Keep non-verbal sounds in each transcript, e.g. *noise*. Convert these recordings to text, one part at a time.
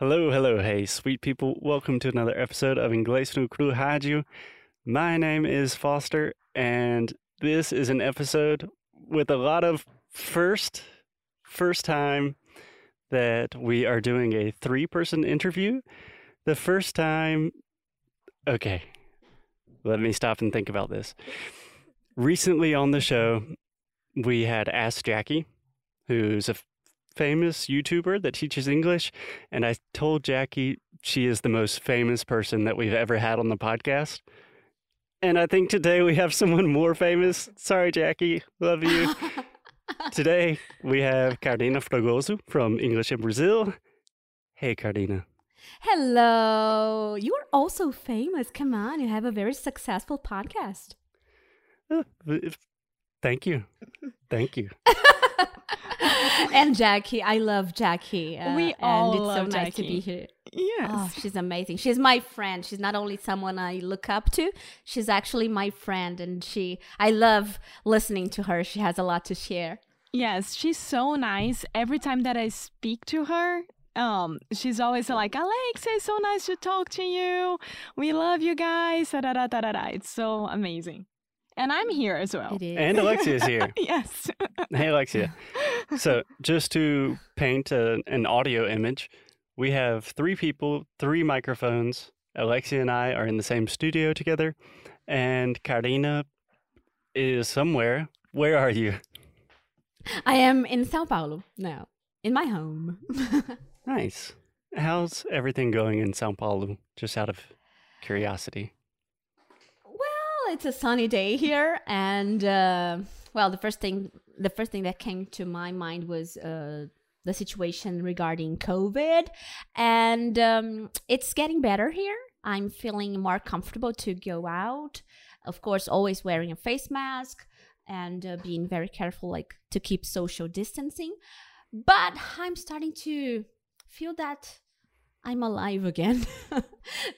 Hello, hello, hey, sweet people. Welcome to another episode of Inglês no Cru Rádio. My name is Foster, and this is an episode with a lot of first, first time that we are doing a three person interview. The first time, okay, let me stop and think about this. Recently on the show, we had asked Jackie, who's a famous YouTuber that teaches English. And I told Jackie she is the most famous person that we've ever had on the podcast. And I think today we have someone more famous. Sorry, Jackie. Love you. *laughs* today we have Carina Fragozo from English in Brazil. Hey, Cardina. Hello. You are also famous. Come on. You have a very successful podcast. Uh, thank you. Thank you. *laughs* *laughs* and Jackie, I love Jackie. Uh, we all and it's love so nice Jackie. to be here. Yes. Oh, she's amazing. She's my friend. She's not only someone I look up to, she's actually my friend and she I love listening to her. She has a lot to share. Yes, she's so nice. Every time that I speak to her, um, she's always like, Alexa, it's so nice to talk to you. We love you guys. Da, da, da, da, da. It's so amazing. And I'm here as well. It is. And Alexia is here. *laughs* yes. Hey, Alexia. So, just to paint a, an audio image, we have three people, three microphones. Alexia and I are in the same studio together, and Carina is somewhere. Where are you? I am in Sao Paulo now, in my home. *laughs* Nice. How's everything going in Sao Paulo? Just out of curiosity. It's a sunny day here, and uh, well, the first thing the first thing that came to my mind was uh, the situation regarding COVID, and um, it's getting better here. I'm feeling more comfortable to go out. Of course, always wearing a face mask and uh, being very careful, like to keep social distancing. But I'm starting to feel that I'm alive again *laughs*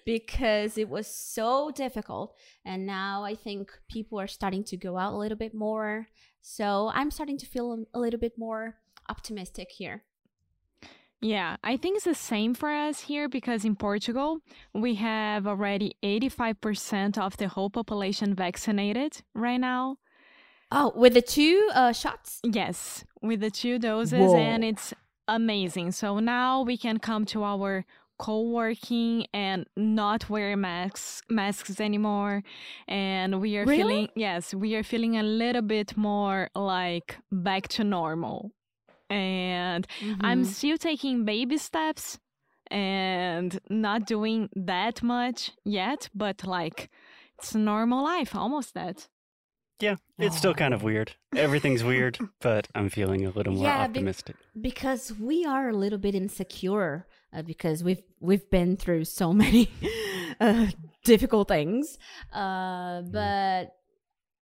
because it was so difficult. And now I think people are starting to go out a little bit more. So I'm starting to feel a little bit more optimistic here. Yeah, I think it's the same for us here because in Portugal, we have already 85% of the whole population vaccinated right now. Oh, with the two uh, shots? Yes, with the two doses, Whoa. and it's amazing. So now we can come to our co-working and not wear masks masks anymore and we are Really? feeling yes we are feeling a little bit more like back to normal and i'm Mhm. still taking baby steps and not doing that much yet but like it's normal life almost that Yeah, it's still kind of weird. Everything's *laughs* weird, but I'm feeling a little more Yeah, be- optimistic. because we are a little bit insecure uh, because we've we've been through so many *laughs* uh, difficult things. Uh, but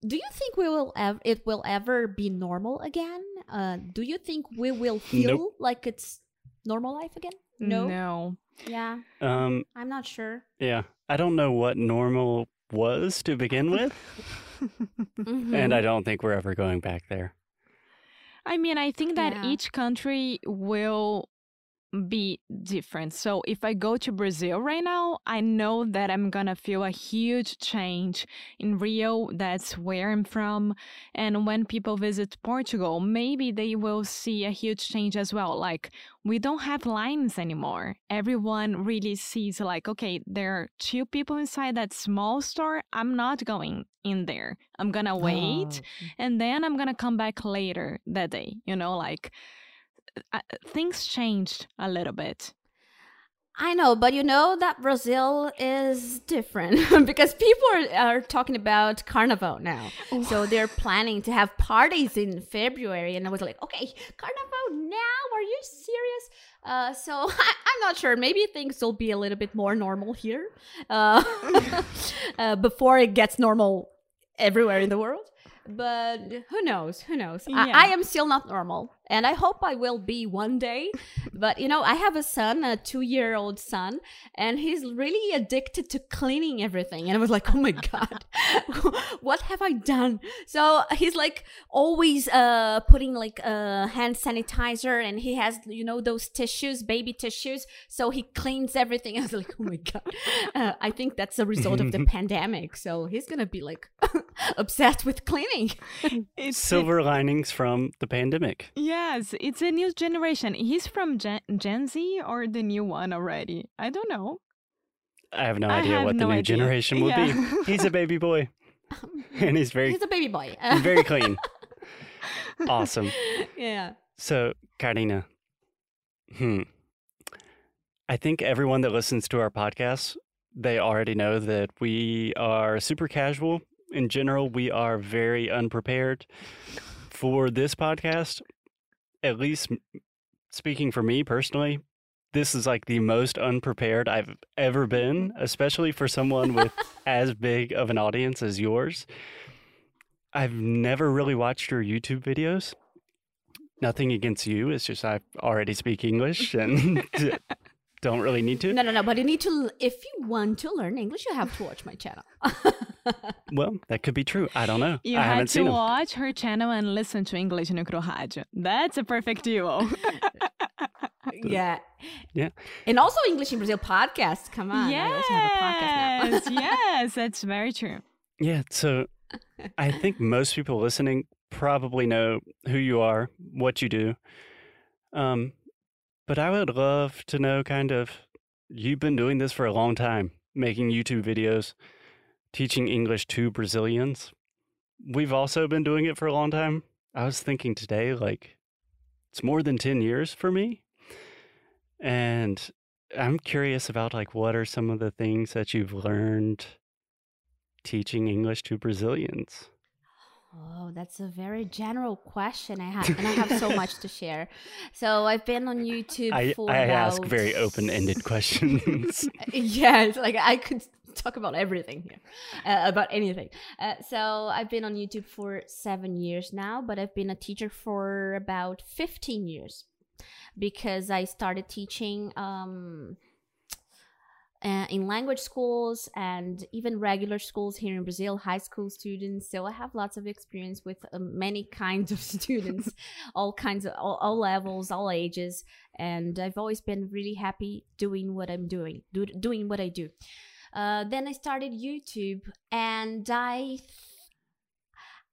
do you think we will ev- it will ever be normal again? Uh, do you think we will feel Nope. like it's normal life again? No. no Yeah, Um, I'm not sure. yeah, I don't know what normal was to begin *laughs* with, Mhm. and I don't think we're ever going back there. I mean, I think that Yeah. each country will be different. So if I go to Brazil right now, I know that I'm gonna feel a huge change. In Rio, that's where I'm from. And when people visit Portugal, maybe they will see a huge change as well. Like, we don't have lines anymore. Everyone really sees, like, okay, there are two people inside that small store. I'm not going in there. I'm gonna wait Oh. and then I'm gonna come back later that day. You know, like uh, things changed a little bit. I know, but you know that Brazil is different *laughs* because people are, are talking about Carnival now. So they're planning to have parties in February. And I was like, okay, Carnival now? Are you serious? Uh, so *laughs* I, I'm not sure. Maybe things will be a little bit more normal here uh, *laughs* uh, before it gets normal everywhere in the world. but who knows? Who knows? Yeah. I, I am still not normal, and I hope I will be one day. but you know, I have a son, a two-year-old son, and he's really addicted to cleaning everything. And I was like, oh my god, *laughs* what have I done? So he's like always uh putting like uh hand sanitizer, and he has you know those tissues, baby tissues. So he cleans everything. *laughs* I was like, oh my god. Uh, I think that's a result of the *laughs* pandemic. So he's gonna be like obsessed with cleaning. It's Silver linings from the pandemic. Yes, it's a new generation. He's from Gen, Gen Z or the new one already. I don't know. I have no I idea have what the new idea. generation will Yeah. be. *laughs* He's a baby boy, *laughs* and he's very, He's a baby boy. *laughs* very clean. awesome. yeah. So, Carina, hmm. I think everyone that listens to our podcast, they already know that we are super casual. In general, we are very unprepared for this podcast. At least speaking for me personally, this is like the most unprepared I've ever been, especially for someone with *laughs* as big of an audience as yours. I've never really watched your YouTube videos nothing against you. It's just I already speak English and *laughs* don't really need to. No, no, no. But you need to, if you want to learn English, you have to watch my channel. *laughs* Well, that could be true. I don't know. You I had haven't to seen them. watch her channel and listen to English no Cru Rádio. That's a perfect duo. *laughs* yeah. Yeah. And also English in Brazil podcast. Come on. I also have a podcast yes, now. *laughs* yes, that's very true. Yeah, so I think most people listening probably know who you are, what you do. Um, but I would love to know kind of you've been doing this for a long time, making YouTube videos, teaching English to Brazilians. We've also been doing it for a long time. I was thinking today, like, it's more than 10 years for me. And I'm curious about, like, what are some of the things that you've learned teaching English to Brazilians? Oh, that's a very general question. I have, and I have so much to share. So I've been on YouTube I, for I ask very open ended questions. *laughs* yeah, it's like I could talk about everything here, uh, about anything. Uh, so I've been on YouTube for seven years now, but I've been a teacher for about 15 years because I started teaching um, uh, in language schools and even regular schools here in Brazil, high school students. So I have lots of experience with uh, many kinds of *laughs* students, all kinds of all, all levels, all ages, and I've always been really happy doing what I'm doing, do, doing what I do. Uh, then I started YouTube, and I,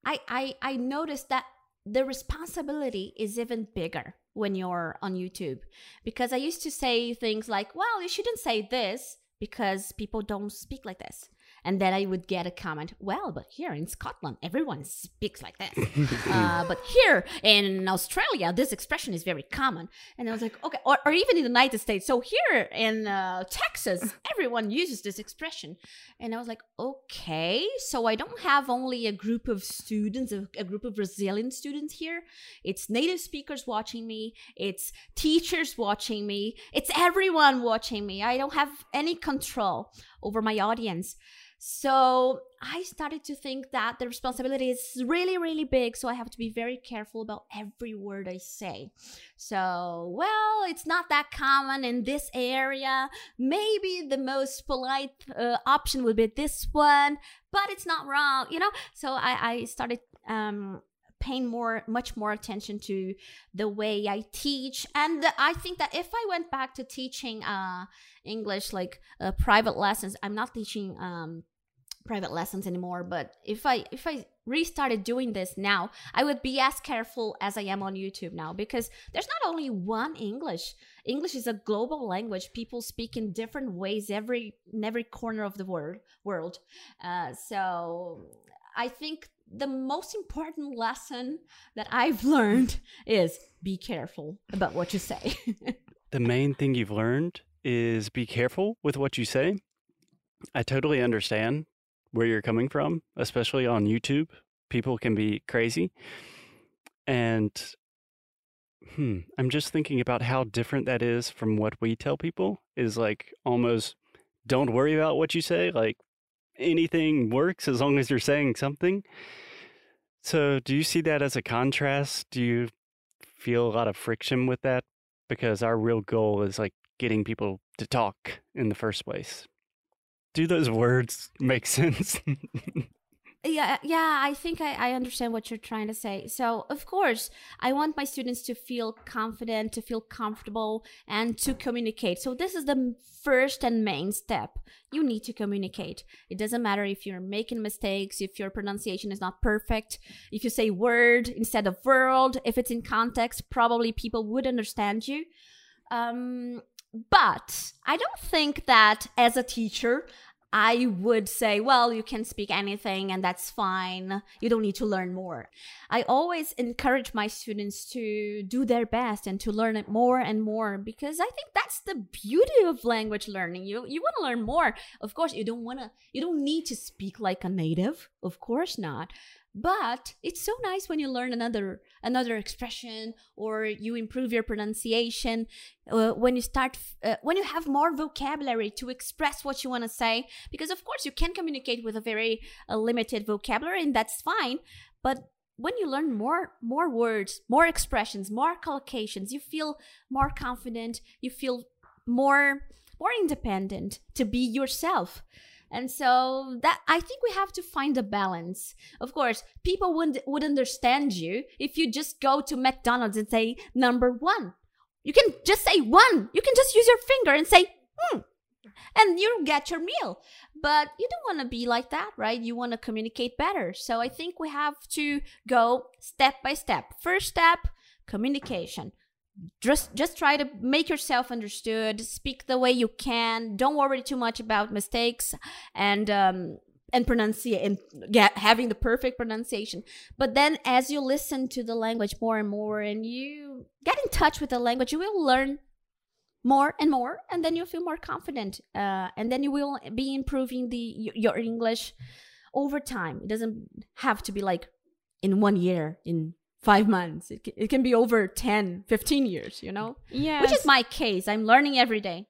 I, I, I noticed that the responsibility is even bigger when you're on YouTube because I used to say things like, "Well, you shouldn't say this because people don't speak like this." And then I would get a comment, well, but here in Scotland, everyone speaks like this. *laughs* uh, but here in Australia, this expression is very common. And I was like, okay, or, or even in the United States. So here in uh, Texas, *laughs* everyone uses this expression. And I was like, okay, so I don't have only a group of students, a, a group of Brazilian students here. It's native speakers watching me, it's teachers watching me, it's everyone watching me. I don't have any control over my audience. So I started to think that the responsibility is really, really big. So I have to be very careful about every word I say. So, well, it's not that common in this area. Maybe the most polite uh, option would be this one, but it's not wrong, you know? So I, I started um, paying more much more attention to the way i teach. And i think that if i went back to teaching uh english like uh, private lessons i'm not teaching um private lessons anymore but if i if i restarted doing this now i would be as careful as i am on youtube now because there's not only one english. English is a global language. People speak in different ways every in every corner of the world world. Uh, so i think the most important lesson that I've learned is be careful about what you say. *laughs* the main thing you've learned is be careful with what you say. I totally understand where you're coming from, especially on YouTube. People can be crazy. And hmm, I'm just thinking about how different that is from what we tell people is like almost don't worry about what you say. Like anything works as long as you're saying something. So, do you see that as a contrast? Do you feel a lot of friction with that? Because our real goal is like getting people to talk in the first place. Do those words make *laughs* sense? Yeah yeah i think I, I understand what you're trying to say. So of course i want my students to feel confident to feel comfortable and to communicate. So this is the first and main step. You need to communicate. It doesn't matter if you're making mistakes if your pronunciation is not perfect if you say word instead of world if it's in context probably people would understand you. Um, but I don't think that as a teacher, I would say, well, you can speak anything and that's fine. You don't need to learn more. I always encourage my students to do their best and to learn it more and more because I think that's the beauty of language learning. You you want to learn more. Of course, you don't want to you don't need to speak like a native. Of course not but it's so nice when you learn another another expression or you improve your pronunciation uh, when you start uh, when you have more vocabulary to express what you want to say because of course you can communicate with a very uh, limited vocabulary and that's fine but when you learn more more words more expressions more collocations you feel more confident you feel more more independent to be yourself and so that I think we have to find a balance. Of course, people would would understand you if you just go to McDonald's and say number one. You can just say one. You can just use your finger and say hmm, and you get your meal. But you don't want to be like that, right? You want to communicate better. So I think we have to go step by step. First step, communication just just try to make yourself understood speak the way you can don't worry too much about mistakes and um and pronunciate and get having the perfect pronunciation. But then as you listen to the language more and more and you get in touch with the language you will learn more and more and then you'll feel more confident uh, and then you will be improving the your english over time. It doesn't have to be like in one year in five months. It, it can be over 10, 15 years, you know? Yeah. Which is my case. I'm learning every day.